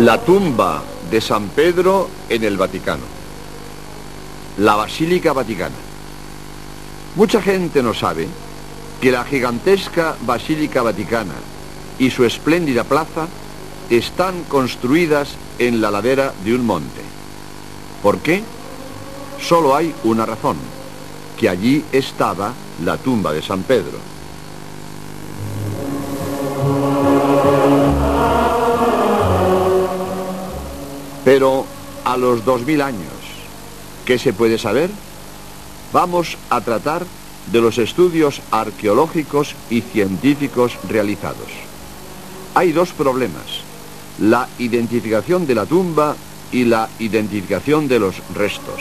La tumba de San Pedro en el Vaticano. La Basílica Vaticana. Mucha gente no sabe que la gigantesca Basílica Vaticana y su espléndida plaza están construidas en la ladera de un monte. ¿Por qué? Solo hay una razón, que allí estaba la tumba de San Pedro. Pero a los 2000 años, ¿qué se puede saber? Vamos a tratar de los estudios arqueológicos y científicos realizados. Hay dos problemas, la identificación de la tumba y la identificación de los restos.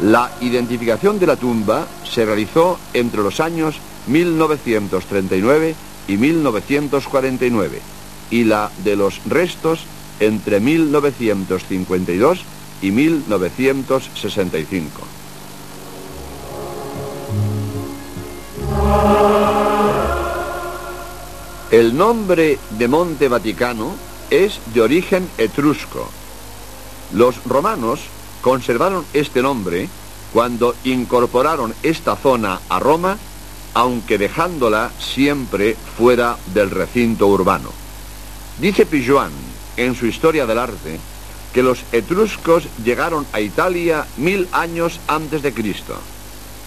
La identificación de la tumba se realizó entre los años 1939 y 1949 y la de los restos entre 1952 y 1965. El nombre de Monte Vaticano es de origen etrusco. Los romanos conservaron este nombre cuando incorporaron esta zona a Roma, aunque dejándola siempre fuera del recinto urbano. Dice Pijuan en su Historia del Arte que los etruscos llegaron a Italia mil años antes de Cristo.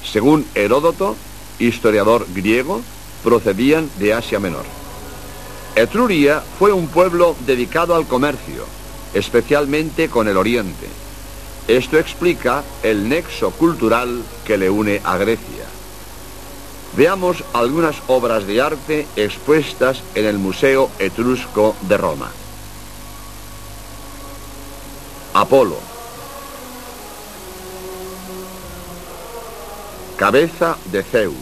Según Heródoto, historiador griego, procedían de Asia Menor. Etruria fue un pueblo dedicado al comercio, especialmente con el Oriente. Esto explica el nexo cultural que le une a Grecia. Veamos algunas obras de arte expuestas en el Museo Etrusco de Roma. Apolo. Cabeza de Zeus.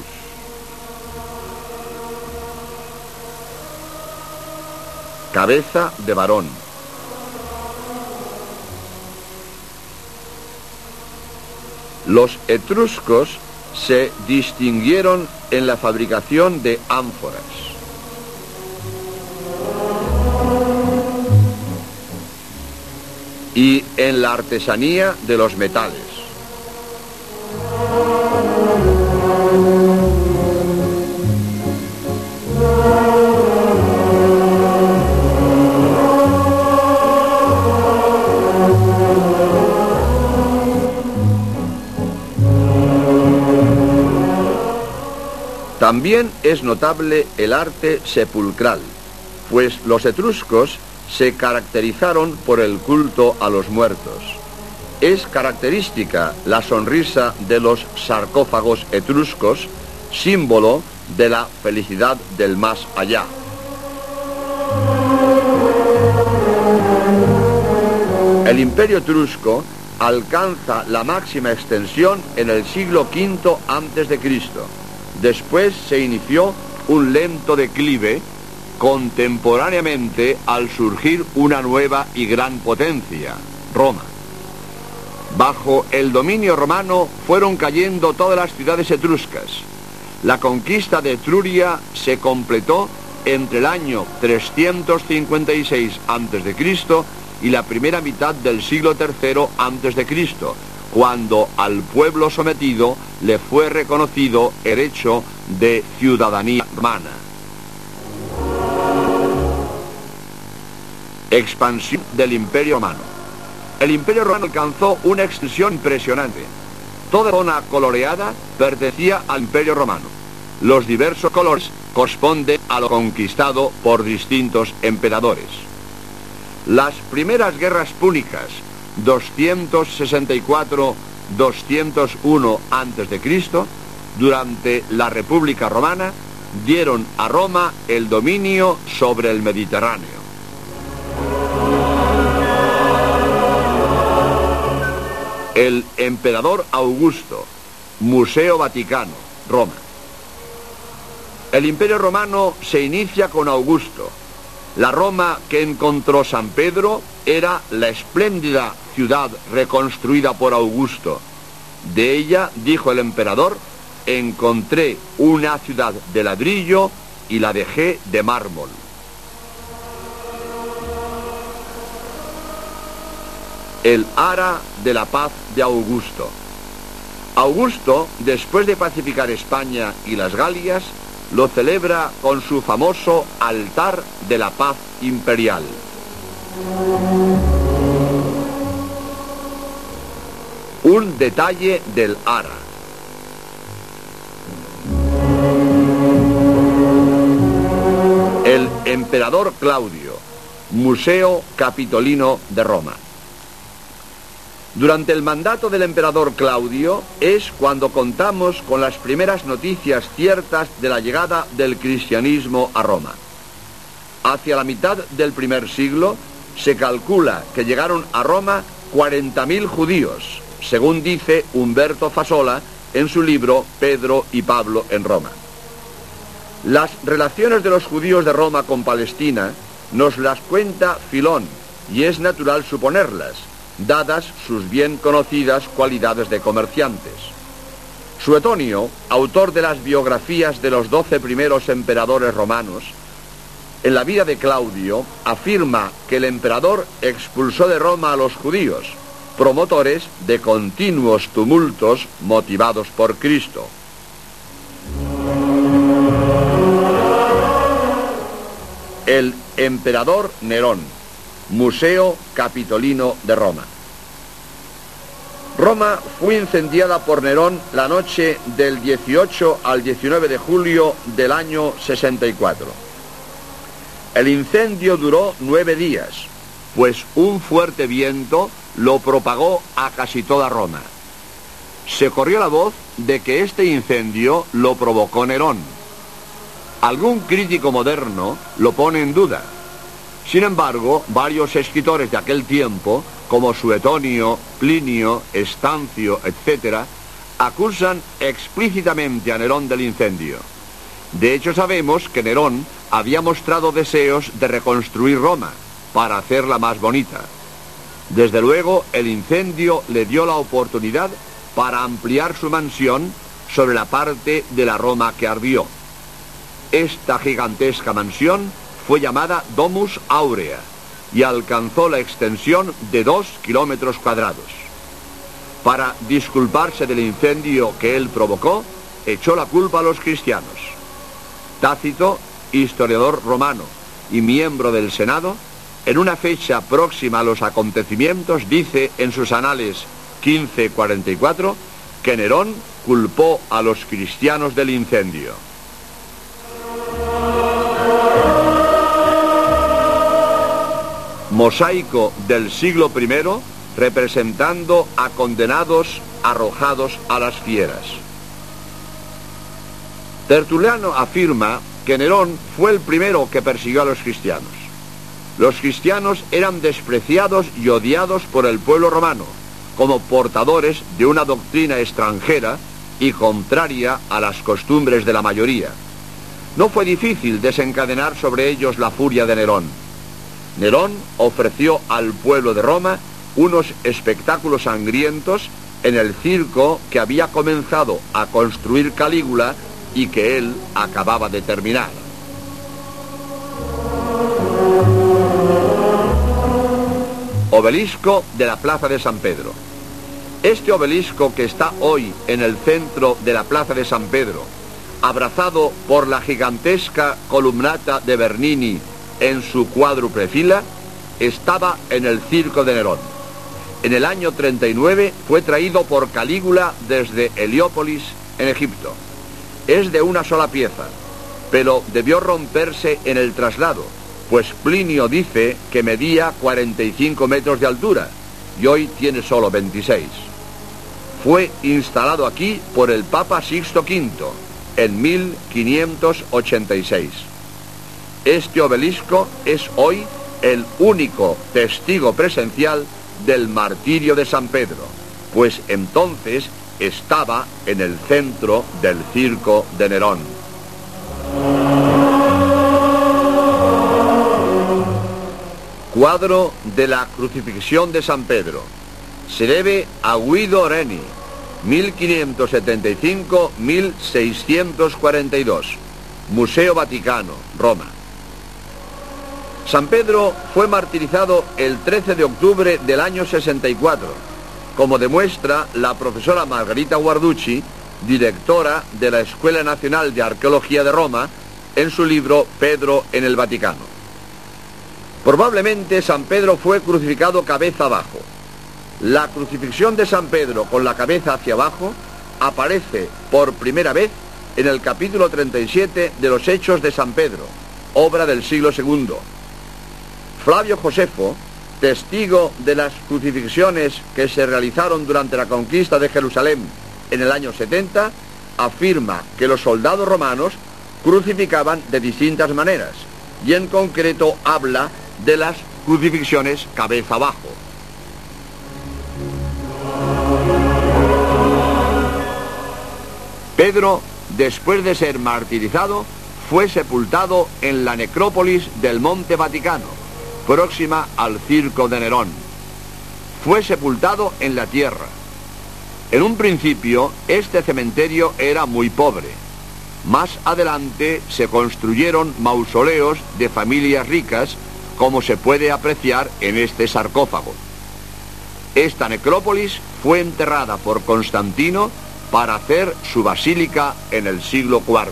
Cabeza de varón. Los etruscos se distinguieron en la fabricación de ánforas. Y en la artesanía de los metales. También es notable el arte sepulcral, pues los etruscos se caracterizaron por el culto a los muertos. Es característica la sonrisa de los sarcófagos etruscos, símbolo de la felicidad del más allá. El imperio etrusco alcanza la máxima extensión en el siglo V a.C. Después se inició un lento declive contemporáneamente al surgir una nueva y gran potencia, Roma. Bajo el dominio romano fueron cayendo todas las ciudades etruscas. La conquista de Etruria se completó entre el año 356 a.C. y la primera mitad del siglo III a.C., cuando al pueblo sometido le fue reconocido el hecho de ciudadanía romana. Expansión del Imperio Romano. El Imperio Romano alcanzó una extensión impresionante. Toda zona coloreada pertenecía al Imperio Romano. Los diversos colores corresponden a lo conquistado por distintos emperadores. Las primeras guerras púnicas, 264-201 a.C., durante la República Romana, dieron a Roma el dominio sobre el Mediterráneo. El emperador Augusto, Museo Vaticano, Roma. El imperio romano se inicia con Augusto. La Roma que encontró San Pedro era la espléndida ciudad reconstruida por Augusto. De ella, dijo el emperador, encontré una ciudad de ladrillo y la dejé de mármol. El ara de la paz de Augusto. Augusto, después de pacificar España y las Galias, lo celebra con su famoso altar de la paz imperial. Un detalle del Ara. El emperador Claudio, Museo Capitolino de Roma. Durante el mandato del emperador Claudio es cuando contamos con las primeras noticias ciertas de la llegada del cristianismo a Roma. Hacia la mitad del primer siglo se calcula que llegaron a Roma 40.000 judíos, según dice Humberto Fasola en su libro Pedro y Pablo en Roma. Las relaciones de los judíos de Roma con Palestina nos las cuenta Filón y es natural suponerlas dadas sus bien conocidas cualidades de comerciantes. Suetonio, autor de las biografías de los doce primeros emperadores romanos, en la vida de Claudio afirma que el emperador expulsó de Roma a los judíos, promotores de continuos tumultos motivados por Cristo. El emperador Nerón, Museo Capitolino de Roma. Roma fue incendiada por Nerón la noche del 18 al 19 de julio del año 64. El incendio duró nueve días, pues un fuerte viento lo propagó a casi toda Roma. Se corrió la voz de que este incendio lo provocó Nerón. Algún crítico moderno lo pone en duda, sin embargo, varios escritores de aquel tiempo, como Suetonio, Plinio, Estancio, etc., acusan explícitamente a Nerón del incendio. De hecho, sabemos que Nerón había mostrado deseos de reconstruir Roma para hacerla más bonita. Desde luego, el incendio le dio la oportunidad para ampliar su mansión sobre la parte de la Roma que ardió. Esta gigantesca mansión fue llamada Domus Aurea y alcanzó la extensión de dos kilómetros cuadrados. Para disculparse del incendio que él provocó, echó la culpa a los cristianos. Tácito, historiador romano y miembro del Senado, en una fecha próxima a los acontecimientos, dice en sus anales 1544 que Nerón culpó a los cristianos del incendio. Mosaico del siglo I representando a condenados arrojados a las fieras. Tertuliano afirma que Nerón fue el primero que persiguió a los cristianos. Los cristianos eran despreciados y odiados por el pueblo romano, como portadores de una doctrina extranjera y contraria a las costumbres de la mayoría. No fue difícil desencadenar sobre ellos la furia de Nerón. Nerón ofreció al pueblo de Roma unos espectáculos sangrientos en el circo que había comenzado a construir Calígula y que él acababa de terminar. Obelisco de la Plaza de San Pedro. Este obelisco que está hoy en el centro de la Plaza de San Pedro, abrazado por la gigantesca columnata de Bernini en su cuádruple fila, estaba en el circo de Nerón. En el año 39 fue traído por Calígula desde Heliópolis, en Egipto. Es de una sola pieza, pero debió romperse en el traslado, pues Plinio dice que medía 45 metros de altura y hoy tiene solo 26. Fue instalado aquí por el Papa Sixto V en 1586. Este obelisco es hoy el único testigo presencial del martirio de San Pedro, pues entonces estaba en el centro del circo de Nerón. Cuadro de la crucifixión de San Pedro. Se debe a Guido Reni, 1575-1642, Museo Vaticano, Roma. San Pedro fue martirizado el 13 de octubre del año 64, como demuestra la profesora Margarita Guarducci, directora de la Escuela Nacional de Arqueología de Roma, en su libro Pedro en el Vaticano. Probablemente San Pedro fue crucificado cabeza abajo. La crucifixión de San Pedro con la cabeza hacia abajo aparece por primera vez en el capítulo 37 de los Hechos de San Pedro, obra del siglo II. Flavio Josefo, testigo de las crucifixiones que se realizaron durante la conquista de Jerusalén en el año 70, afirma que los soldados romanos crucificaban de distintas maneras y en concreto habla de las crucifixiones cabeza abajo. Pedro, después de ser martirizado, fue sepultado en la necrópolis del Monte Vaticano, próxima al Circo de Nerón. Fue sepultado en la tierra. En un principio, este cementerio era muy pobre. Más adelante se construyeron mausoleos de familias ricas, como se puede apreciar en este sarcófago. Esta necrópolis fue enterrada por Constantino para hacer su basílica en el siglo IV.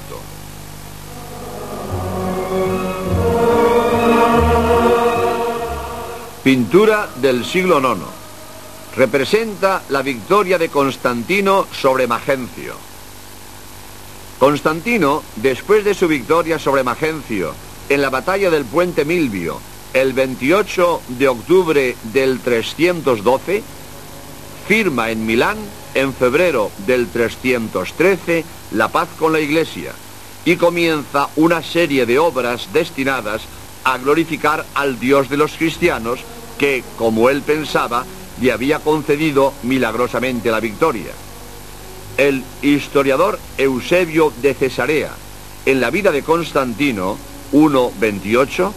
Pintura del siglo IX. Representa la victoria de Constantino sobre Magencio. Constantino, después de su victoria sobre Magencio en la batalla del puente Milvio, el 28 de octubre del 312, firma en Milán en febrero del 313 la paz con la Iglesia y comienza una serie de obras destinadas a glorificar al Dios de los cristianos que, como él pensaba, le había concedido milagrosamente la victoria. El historiador Eusebio de Cesarea, en la vida de Constantino 1.28,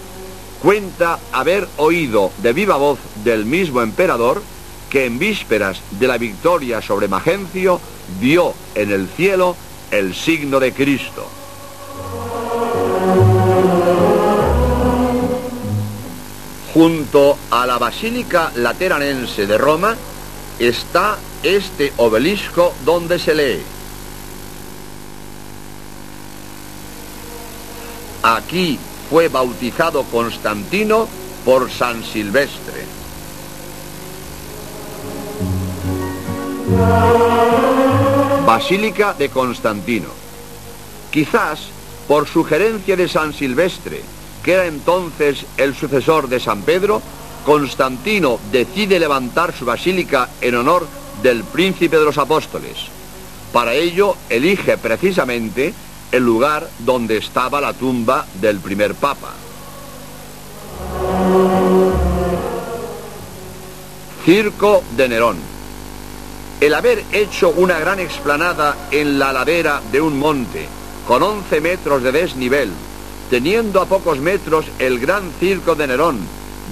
cuenta haber oído de viva voz del mismo emperador que en vísperas de la victoria sobre Magencio vio en el cielo el signo de Cristo. Junto a la Basílica Lateranense de Roma está este obelisco donde se lee. Aquí fue bautizado Constantino por San Silvestre. Basílica de Constantino. Quizás por sugerencia de San Silvestre, que era entonces el sucesor de San Pedro, Constantino decide levantar su basílica en honor del príncipe de los apóstoles. Para ello elige precisamente el lugar donde estaba la tumba del primer papa. Circo de Nerón. El haber hecho una gran explanada en la ladera de un monte, con 11 metros de desnivel, teniendo a pocos metros el gran circo de Nerón,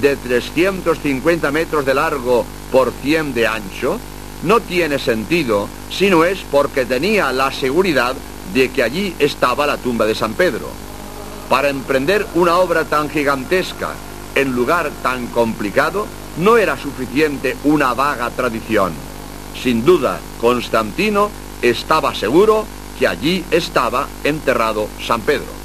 de 350 metros de largo por 100 de ancho, no tiene sentido si no es porque tenía la seguridad de que allí estaba la tumba de San Pedro. Para emprender una obra tan gigantesca en lugar tan complicado, no era suficiente una vaga tradición. Sin duda, Constantino estaba seguro que allí estaba enterrado San Pedro.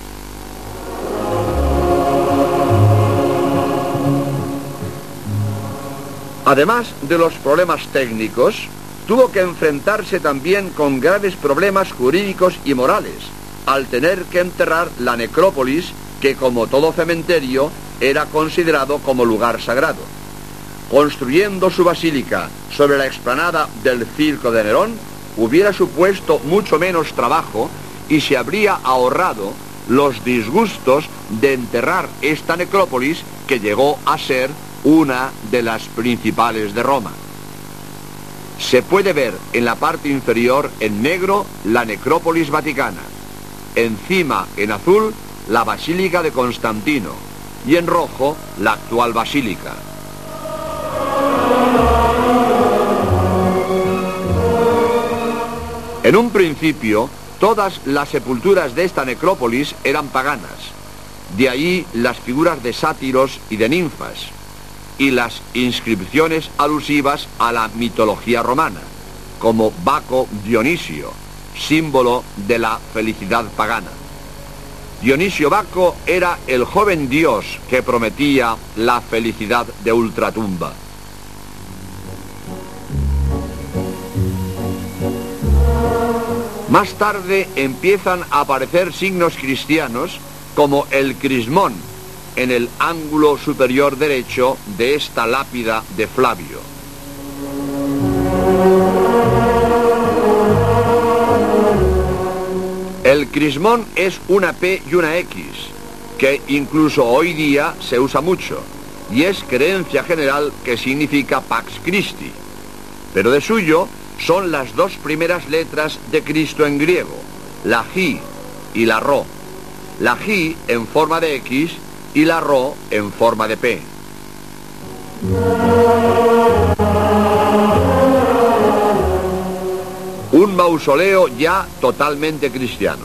Además de los problemas técnicos, tuvo que enfrentarse también con graves problemas jurídicos y morales, al tener que enterrar la necrópolis que como todo cementerio era considerado como lugar sagrado. Construyendo su basílica sobre la explanada del Circo de Nerón, hubiera supuesto mucho menos trabajo y se habría ahorrado los disgustos de enterrar esta necrópolis que llegó a ser una de las principales de Roma. Se puede ver en la parte inferior en negro la necrópolis vaticana, encima en azul la Basílica de Constantino y en rojo la actual basílica. En un principio, todas las sepulturas de esta necrópolis eran paganas, De ahí las figuras de sátiros y de ninfas, y las inscripciones alusivas a la mitología romana, como Baco Dionisio, símbolo de la felicidad pagana. Dionisio Baco era el joven dios que prometía la felicidad de ultratumba. Más tarde empiezan a aparecer signos cristianos como el crismón en el ángulo superior derecho de esta lápida de Flavio. El crismón es una P y una X, que incluso hoy día se usa mucho, y es creencia general que significa Pax Christi. Pero de suyo son las dos primeras letras de Cristo en griego, la J y la Ro. La J en forma de X y la Ro en forma de P. Un mausoleo ya totalmente cristiano.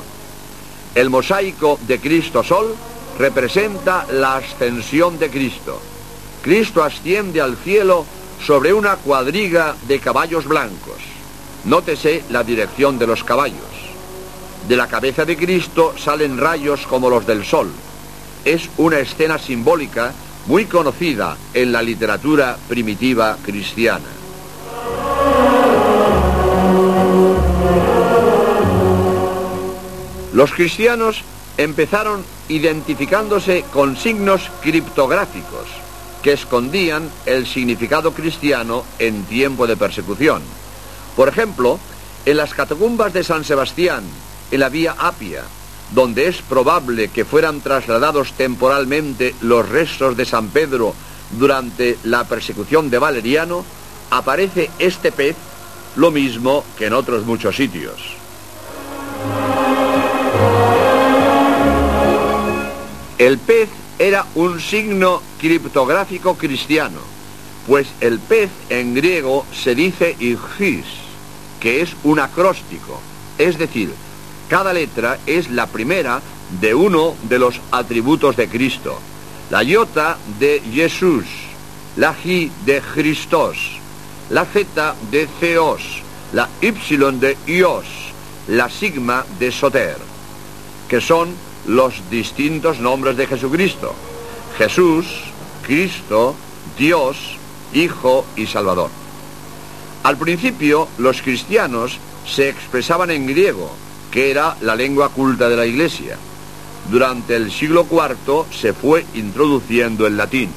El mosaico de Cristo Sol representa la ascensión de Cristo. Cristo asciende al cielo sobre una cuadriga de caballos blancos. Nótese la dirección de los caballos. De la cabeza de Cristo salen rayos como los del sol. Es una escena simbólica muy conocida en la literatura primitiva cristiana. Los cristianos empezaron identificándose con signos criptográficos que escondían el significado cristiano en tiempo de persecución. Por ejemplo, en las catacumbas de San Sebastián, en la vía Apia, donde es probable que fueran trasladados temporalmente los restos de San Pedro durante la persecución de Valeriano, aparece este pez lo mismo que en otros muchos sitios. El pez era un signo criptográfico cristiano, pues el pez en griego se dice igis, que es un acróstico, es decir, cada letra es la primera de uno de los atributos de Cristo. La iota de Jesús, la J de Christos, la Z de Theos, la Y de Ios, la sigma de Soter, que son los distintos nombres de Jesucristo. Jesús, Cristo, Dios, Hijo y Salvador. Al principio los cristianos se expresaban en griego, que era la lengua culta de la Iglesia. Durante el siglo IV se fue introduciendo el latín.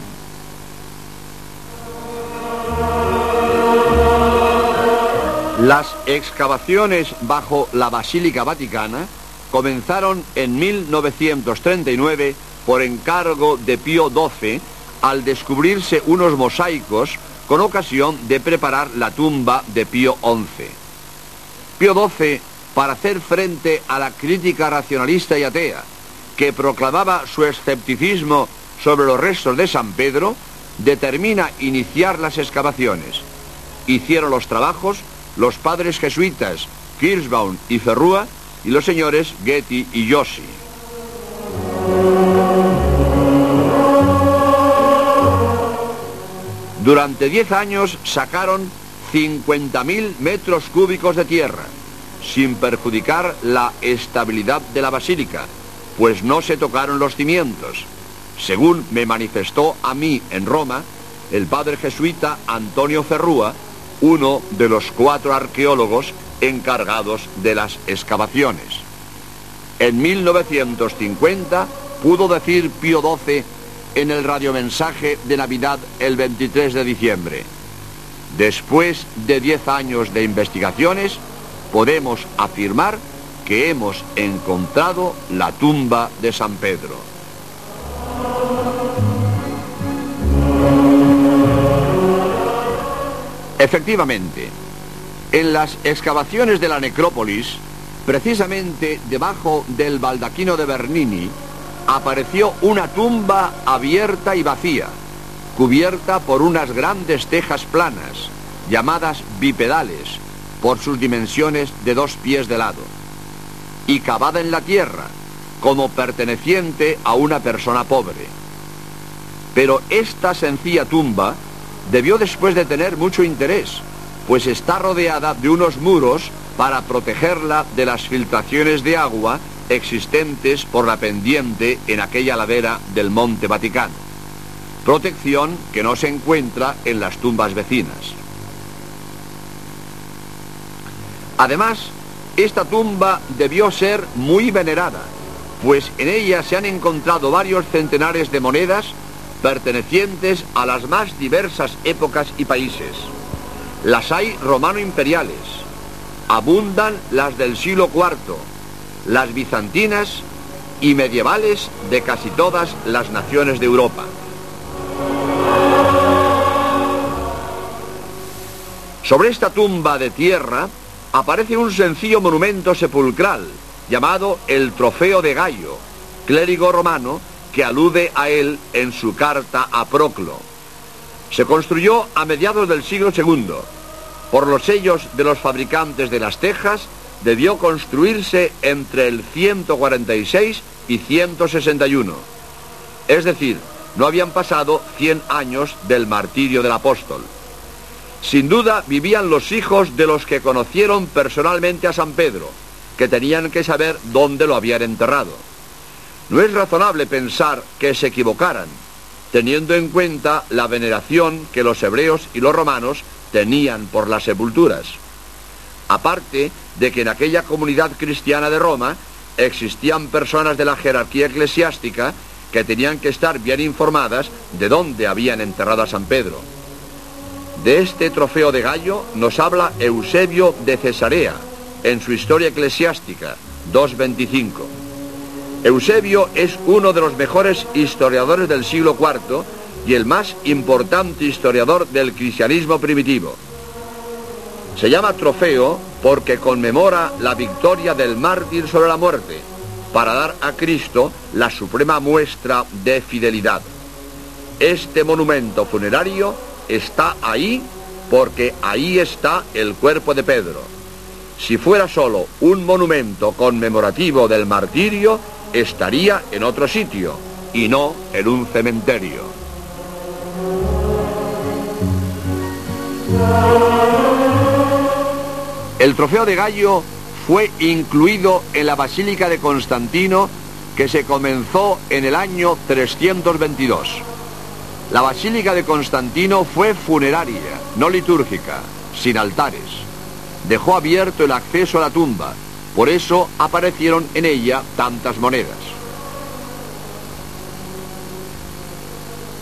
Las excavaciones bajo la Basílica Vaticana comenzaron en 1939 por encargo de Pío XII al descubrirse unos mosaicos con ocasión de preparar la tumba de Pío XI. Pío XII, para hacer frente a la crítica racionalista y atea, que proclamaba su escepticismo sobre los restos de San Pedro, determina iniciar las excavaciones. Hicieron los trabajos los padres jesuitas Kirschbaum y Ferrúa y los señores Getty y Yoshi. Durante 10 años sacaron 50.000 metros cúbicos de tierra, sin perjudicar la estabilidad de la basílica, pues no se tocaron los cimientos, según me manifestó a mí en Roma el padre jesuita Antonio Ferrúa, uno de los cuatro arqueólogos encargados de las excavaciones. En 1950 pudo decir Pío XII en el radiomensaje de Navidad el 23 de diciembre. Después de 10 años de investigaciones, podemos afirmar que hemos encontrado la tumba de San Pedro. Efectivamente, en las excavaciones de la necrópolis, precisamente debajo del baldaquino de Bernini, apareció una tumba abierta y vacía, cubierta por unas grandes tejas planas, llamadas bipedales, por sus dimensiones de dos pies de lado, y cavada en la tierra, como perteneciente a una persona pobre. Pero esta sencilla tumba debió después de tener mucho interés, pues está rodeada de unos muros para protegerla de las filtraciones de agua existentes por la pendiente en aquella ladera del Monte Vaticano. Protección que no se encuentra en las tumbas vecinas. Además, esta tumba debió ser muy venerada, pues en ella se han encontrado varios centenares de monedas pertenecientes a las más diversas épocas y países. Las hay romano-imperiales, abundan las del siglo IV, las bizantinas y medievales de casi todas las naciones de Europa. Sobre esta tumba de tierra aparece un sencillo monumento sepulcral llamado el Trofeo de Gallo, clérigo romano que alude a él en su carta a Proclo. Se construyó a mediados del siglo II. Por los sellos de los fabricantes de las tejas, debió construirse entre el 146 y 161. Es decir, no habían pasado 100 años del martirio del apóstol. Sin duda vivían los hijos de los que conocieron personalmente a San Pedro, que tenían que saber dónde lo habían enterrado. No es razonable pensar que se equivocaran, teniendo en cuenta la veneración que los hebreos y los romanos tenían por las sepulturas. Aparte de que en aquella comunidad cristiana de Roma existían personas de la jerarquía eclesiástica que tenían que estar bien informadas de dónde habían enterrado a San Pedro. De este trofeo de gallo nos habla Eusebio de Cesarea en su historia eclesiástica 225. Eusebio es uno de los mejores historiadores del siglo IV y el más importante historiador del cristianismo primitivo. Se llama trofeo porque conmemora la victoria del mártir sobre la muerte, para dar a Cristo la suprema muestra de fidelidad. Este monumento funerario está ahí porque ahí está el cuerpo de Pedro. Si fuera solo un monumento conmemorativo del martirio, estaría en otro sitio y no en un cementerio. El trofeo de Gallo fue incluido en la Basílica de Constantino que se comenzó en el año 322. La Basílica de Constantino fue funeraria, no litúrgica, sin altares. Dejó abierto el acceso a la tumba, por eso aparecieron en ella tantas monedas.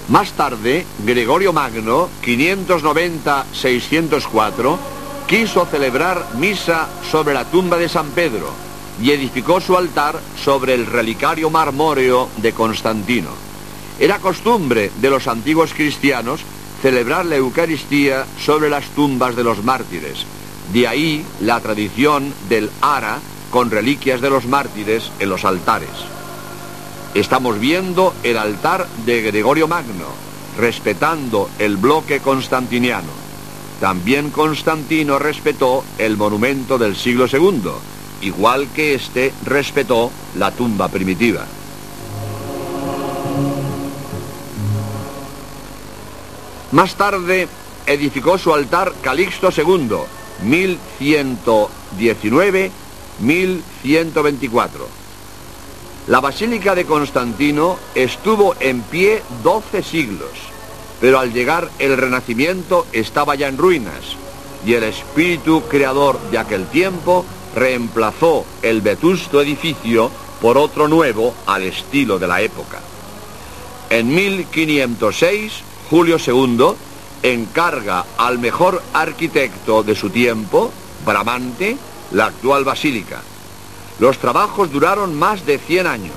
Más tarde, Gregorio Magno, 590-604, quiso celebrar misa sobre la tumba de San Pedro y edificó su altar sobre el relicario marmóreo de Constantino. Era costumbre de los antiguos cristianos celebrar la Eucaristía sobre las tumbas de los mártires, de ahí la tradición del ara con reliquias de los mártires en los altares. Estamos viendo el altar de Gregorio Magno, respetando el bloque constantiniano. También Constantino respetó el monumento del siglo II, igual que éste respetó la tumba primitiva. Más tarde edificó su altar Calixto II, 1119-1124. La Basílica de Constantino estuvo en pie 12 siglos, pero al llegar el Renacimiento estaba ya en ruinas y el espíritu creador de aquel tiempo reemplazó el vetusto edificio por otro nuevo al estilo de la época. En 1506, Julio II encarga al mejor arquitecto de su tiempo, Bramante, la actual basílica. Los trabajos duraron más de 100 años,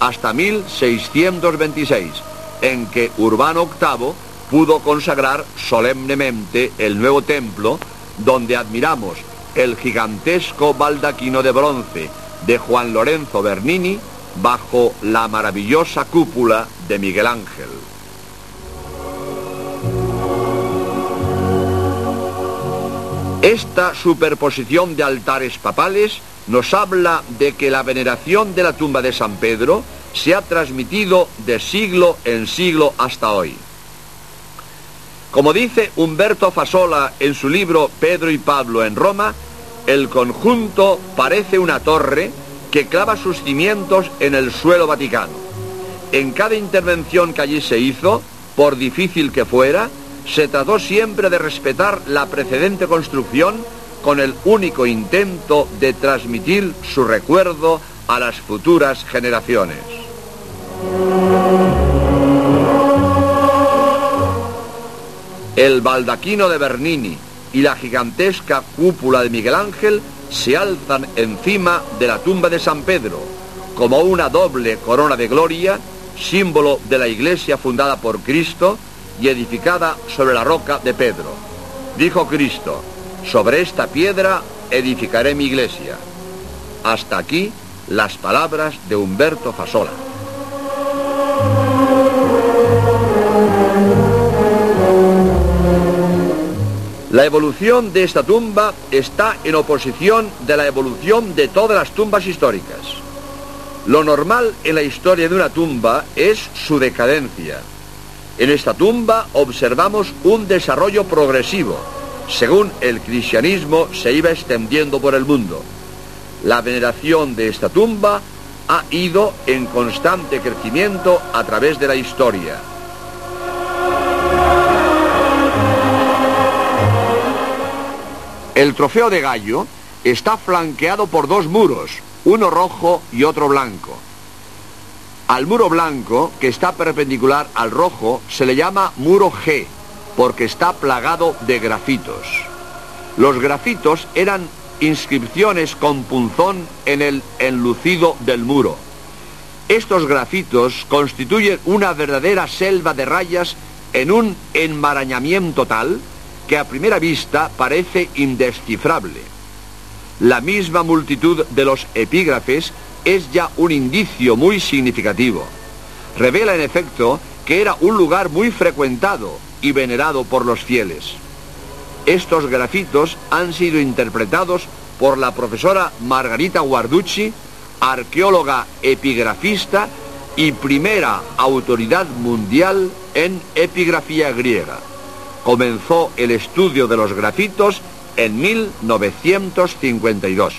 hasta 1626, en que Urbano VIII pudo consagrar solemnemente el nuevo templo donde admiramos el gigantesco baldaquino de bronce de Juan Lorenzo Bernini bajo la maravillosa cúpula de Miguel Ángel. Esta superposición de altares papales nos habla de que la veneración de la tumba de San Pedro se ha transmitido de siglo en siglo hasta hoy. Como dice Humberto Fasola en su libro Pedro y Pablo en Roma, el conjunto parece una torre que clava sus cimientos en el suelo vaticano. En cada intervención que allí se hizo, por difícil que fuera, se trató siempre de respetar la precedente construcción con el único intento de transmitir su recuerdo a las futuras generaciones. El baldaquino de Bernini y la gigantesca cúpula de Miguel Ángel se alzan encima de la tumba de San Pedro, como una doble corona de gloria, símbolo de la iglesia fundada por Cristo y edificada sobre la roca de Pedro. Dijo Cristo, sobre esta piedra edificaré mi iglesia. Hasta aquí las palabras de Humberto Fasola. La evolución de esta tumba está en oposición de la evolución de todas las tumbas históricas. Lo normal en la historia de una tumba es su decadencia. En esta tumba observamos un desarrollo progresivo, según el cristianismo se iba extendiendo por el mundo. La veneración de esta tumba ha ido en constante crecimiento a través de la historia. El trofeo de gallo está flanqueado por dos muros, uno rojo y otro blanco. Al muro blanco, que está perpendicular al rojo, se le llama muro G, porque está plagado de grafitos. Los grafitos eran inscripciones con punzón en el enlucido del muro. Estos grafitos constituyen una verdadera selva de rayas en un enmarañamiento tal que a primera vista parece indescifrable. La misma multitud de los epígrafes es ya un indicio muy significativo. Revela en efecto que era un lugar muy frecuentado y venerado por los fieles. Estos grafitos han sido interpretados por la profesora Margarita Guarducci, arqueóloga epigrafista y primera autoridad mundial en epigrafía griega comenzó el estudio de los grafitos en 1952.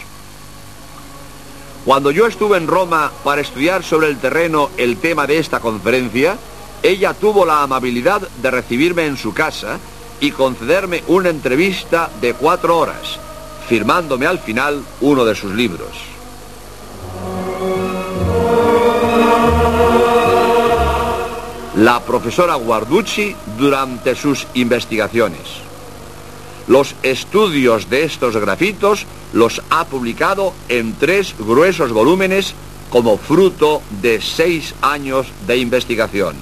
Cuando yo estuve en Roma para estudiar sobre el terreno el tema de esta conferencia, ella tuvo la amabilidad de recibirme en su casa y concederme una entrevista de cuatro horas, firmándome al final uno de sus libros. la profesora Guarducci durante sus investigaciones. Los estudios de estos grafitos los ha publicado en tres gruesos volúmenes como fruto de seis años de investigación.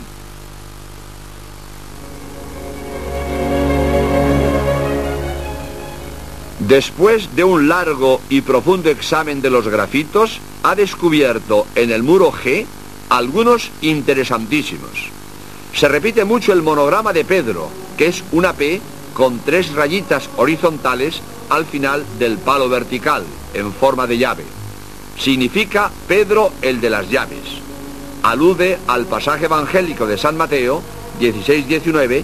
Después de un largo y profundo examen de los grafitos, ha descubierto en el muro G algunos interesantísimos. Se repite mucho el monograma de Pedro, que es una P con tres rayitas horizontales al final del palo vertical, en forma de llave. Significa Pedro el de las llaves. Alude al pasaje evangélico de San Mateo 16-19,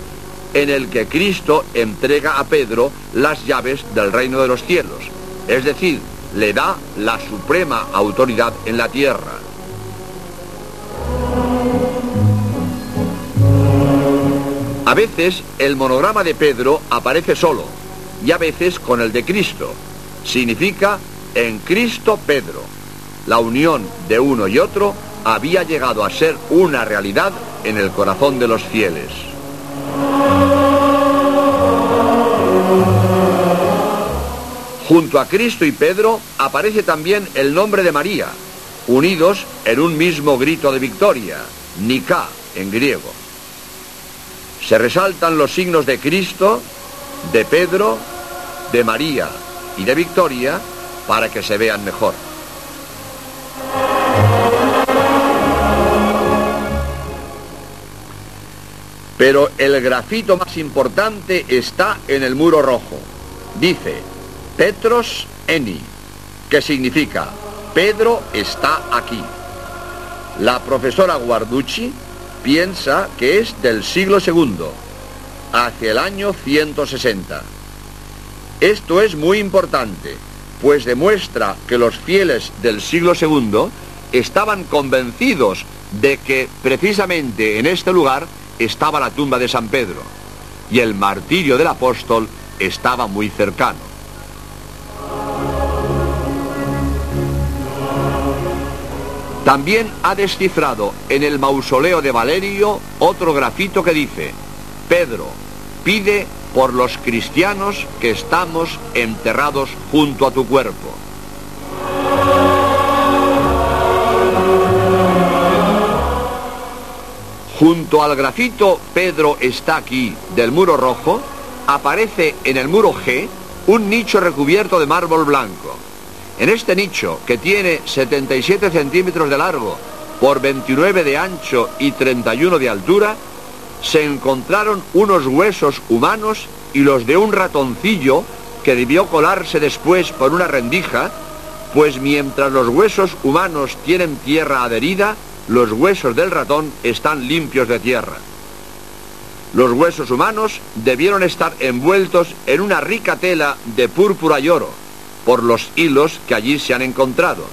en el que Cristo entrega a Pedro las llaves del reino de los cielos, es decir, le da la suprema autoridad en la tierra. A veces el monograma de Pedro aparece solo y a veces con el de Cristo. Significa en Cristo Pedro. La unión de uno y otro había llegado a ser una realidad en el corazón de los fieles. Junto a Cristo y Pedro aparece también el nombre de María, unidos en un mismo grito de victoria, Nika en griego. Se resaltan los signos de Cristo, de Pedro, de María y de Victoria para que se vean mejor. Pero el grafito más importante está en el muro rojo. Dice, Petros Eni, que significa Pedro está aquí. La profesora Guarducci piensa que es del siglo II, hacia el año 160. Esto es muy importante, pues demuestra que los fieles del siglo II estaban convencidos de que precisamente en este lugar estaba la tumba de San Pedro y el martirio del apóstol estaba muy cercano. También ha descifrado en el mausoleo de Valerio otro grafito que dice, Pedro, pide por los cristianos que estamos enterrados junto a tu cuerpo. Junto al grafito Pedro está aquí del muro rojo, aparece en el muro G un nicho recubierto de mármol blanco. En este nicho, que tiene 77 centímetros de largo por 29 de ancho y 31 de altura, se encontraron unos huesos humanos y los de un ratoncillo que debió colarse después por una rendija, pues mientras los huesos humanos tienen tierra adherida, los huesos del ratón están limpios de tierra. Los huesos humanos debieron estar envueltos en una rica tela de púrpura y oro, por los hilos que allí se han encontrado,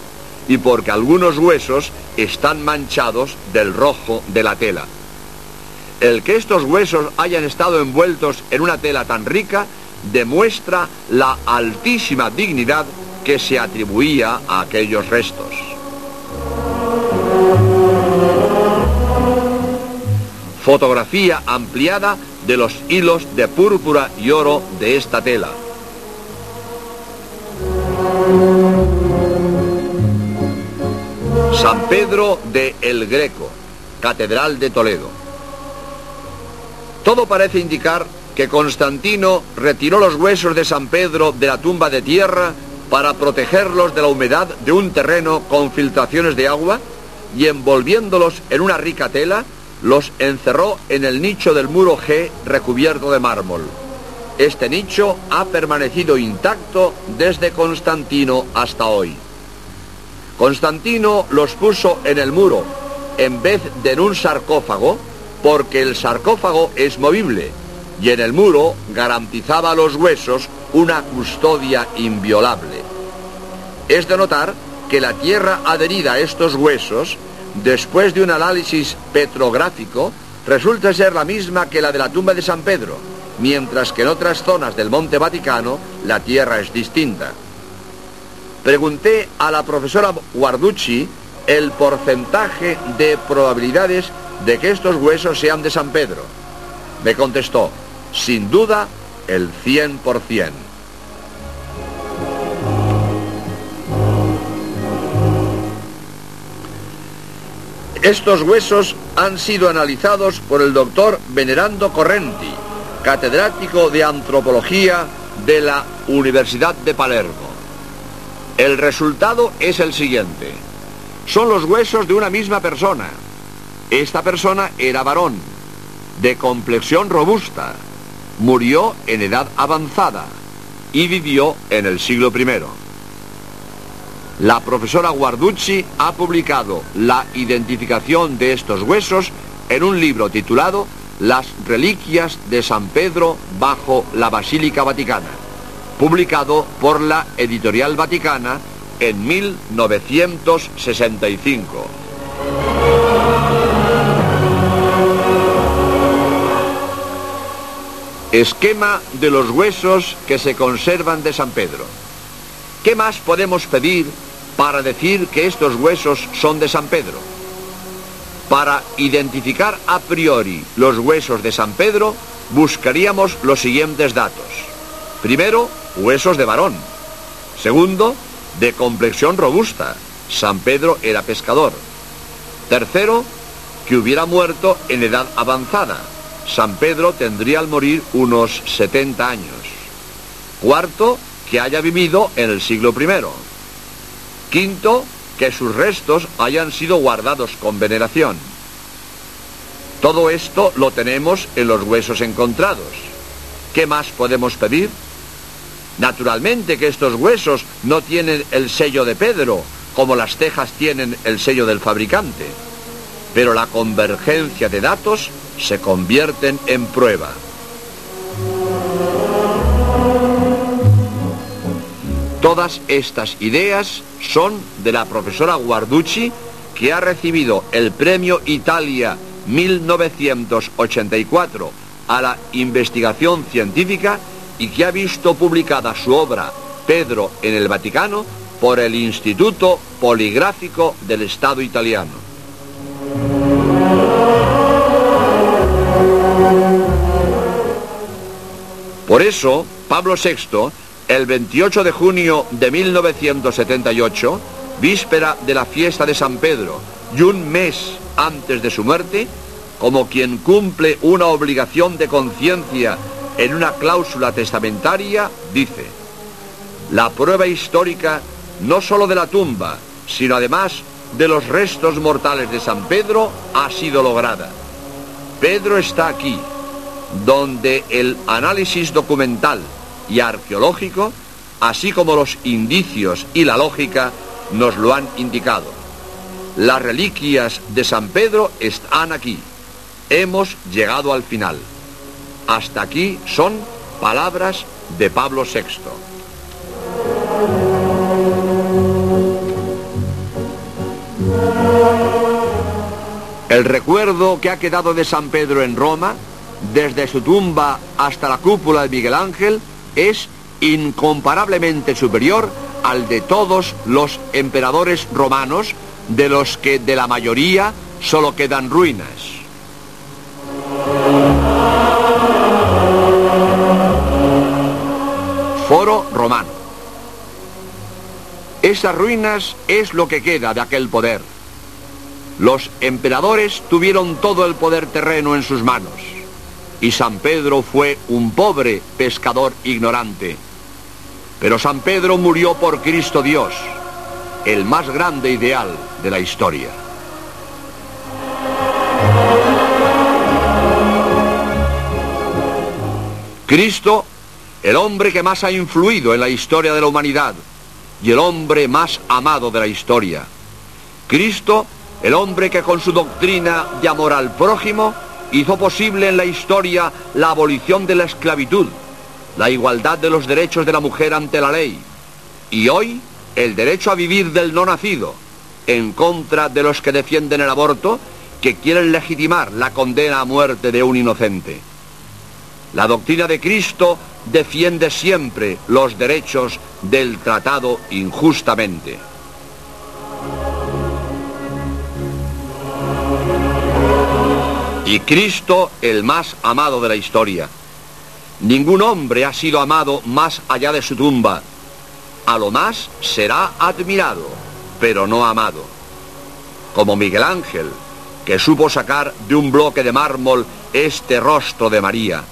y porque algunos huesos están manchados del rojo de la tela. El que estos huesos hayan estado envueltos en una tela tan rica demuestra la altísima dignidad que se atribuía a aquellos restos. Fotografía ampliada de los hilos de púrpura y oro de esta tela. San Pedro de El Greco, Catedral de Toledo. Todo parece indicar que Constantino retiró los huesos de San Pedro de la tumba de tierra para protegerlos de la humedad de un terreno con filtraciones de agua y envolviéndolos en una rica tela, los encerró en el nicho del muro G recubierto de mármol. Este nicho ha permanecido intacto desde Constantino hasta hoy. Constantino los puso en el muro en vez de en un sarcófago porque el sarcófago es movible y en el muro garantizaba a los huesos una custodia inviolable. Es de notar que la tierra adherida a estos huesos después de un análisis petrográfico, resulta ser la misma que la de la tumba de San Pedro, mientras que en otras zonas del Monte Vaticano la tierra es distinta. Pregunté a la profesora Guarducci el porcentaje de probabilidades de que estos huesos sean de San Pedro. Me contestó, sin duda, el 100%. Estos huesos han sido analizados por el doctor Venerando Correnti, catedrático de antropología de la Universidad de Palermo. El resultado es el siguiente. Son los huesos de una misma persona. Esta persona era varón, de complexión robusta, murió en edad avanzada y vivió en el siglo I. La profesora Guarducci ha publicado la identificación de estos huesos en un libro titulado Las reliquias de San Pedro bajo la Basílica Vaticana, publicado por la Editorial Vaticana en 1965. Esquema de los huesos que se conservan de San Pedro. ¿Qué más podemos pedir para decir que estos huesos son de San Pedro. Para identificar a priori los huesos de San Pedro, buscaríamos los siguientes datos. Primero, huesos de varón. Segundo, de complexión robusta. San Pedro era pescador. Tercero, que hubiera muerto en edad avanzada. San Pedro tendría al morir unos 70 años. Cuarto, que haya vivido en el siglo I. Quinto, que sus restos hayan sido guardados con veneración. Todo esto lo tenemos en los huesos encontrados. ¿Qué más podemos pedir? Naturalmente que estos huesos no tienen el sello de Pedro, como las tejas tienen el sello del fabricante, pero la convergencia de datos se convierten en prueba. Todas estas ideas son de la profesora Guarducci, que ha recibido el Premio Italia 1984 a la investigación científica y que ha visto publicada su obra Pedro en el Vaticano por el Instituto Poligráfico del Estado italiano. Por eso, Pablo VI, el 28 de junio de 1978, víspera de la fiesta de San Pedro y un mes antes de su muerte, como quien cumple una obligación de conciencia en una cláusula testamentaria, dice, la prueba histórica no sólo de la tumba, sino además de los restos mortales de San Pedro ha sido lograda. Pedro está aquí, donde el análisis documental y arqueológico, así como los indicios y la lógica, nos lo han indicado. Las reliquias de San Pedro están aquí. Hemos llegado al final. Hasta aquí son palabras de Pablo VI. El recuerdo que ha quedado de San Pedro en Roma, desde su tumba hasta la cúpula de Miguel Ángel, es incomparablemente superior al de todos los emperadores romanos, de los que de la mayoría solo quedan ruinas. Esas ruinas es lo que queda de aquel poder. Los emperadores tuvieron todo el poder terreno en sus manos y San Pedro fue un pobre pescador ignorante pero San Pedro murió por Cristo Dios, el más grande ideal de la historia. Cristo, el hombre que más ha influido en la historia de la humanidad y el hombre más amado de la historia. Cristo, el hombre que con su doctrina de amor al prójimo hizo posible en la historia la abolición de la esclavitud la igualdad de los derechos de la mujer ante la ley y hoy el derecho a vivir del no nacido, en contra de los que defienden el aborto, que quieren legitimar la condena a muerte de un inocente. La doctrina de Cristo defiende siempre los derechos del tratado injustamente. Y Cristo, el más amado de la historia, Ningún hombre ha sido amado más allá de su tumba. A lo más será admirado, pero no amado. Como Miguel Ángel, que supo sacar de un bloque de mármol este rostro de María.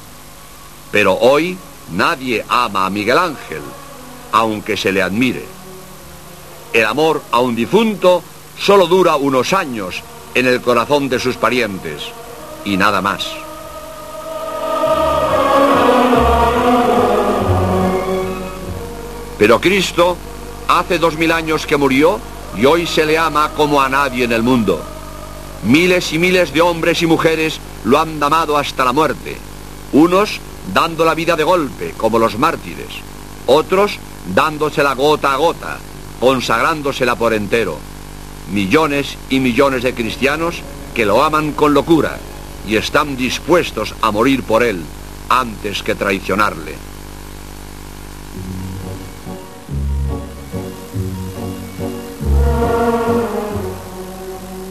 Pero hoy nadie ama a Miguel Ángel, aunque se le admire. El amor a un difunto solo dura unos años en el corazón de sus parientes, y nada más. Pero Cristo hace dos mil años que murió y hoy se le ama como a nadie en el mundo. Miles y miles de hombres y mujeres lo han amado hasta la muerte. Unos dando la vida de golpe, como los mártires. Otros dándosela gota a gota, consagrándosela por entero. Millones y millones de cristianos que lo aman con locura y están dispuestos a morir por él antes que traicionarle.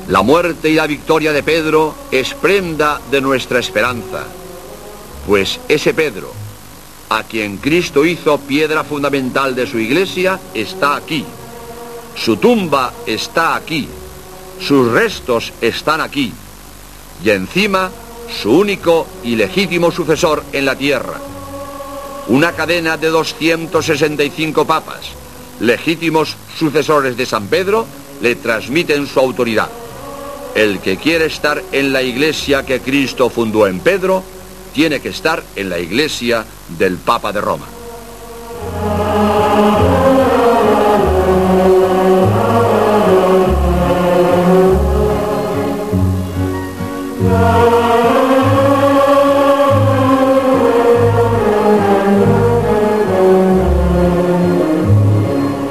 La muerte y la victoria de Pedro es prenda de nuestra esperanza, pues ese Pedro, a quien Cristo hizo piedra fundamental de su iglesia, está aquí. Su tumba está aquí. Sus restos están aquí. Y encima, su único y legítimo sucesor en la tierra. Una cadena de 265 papas, legítimos sucesores de San Pedro, le transmiten su autoridad. El que quiere estar en la iglesia que Cristo fundó en Pedro, tiene que estar en la iglesia del Papa de Roma.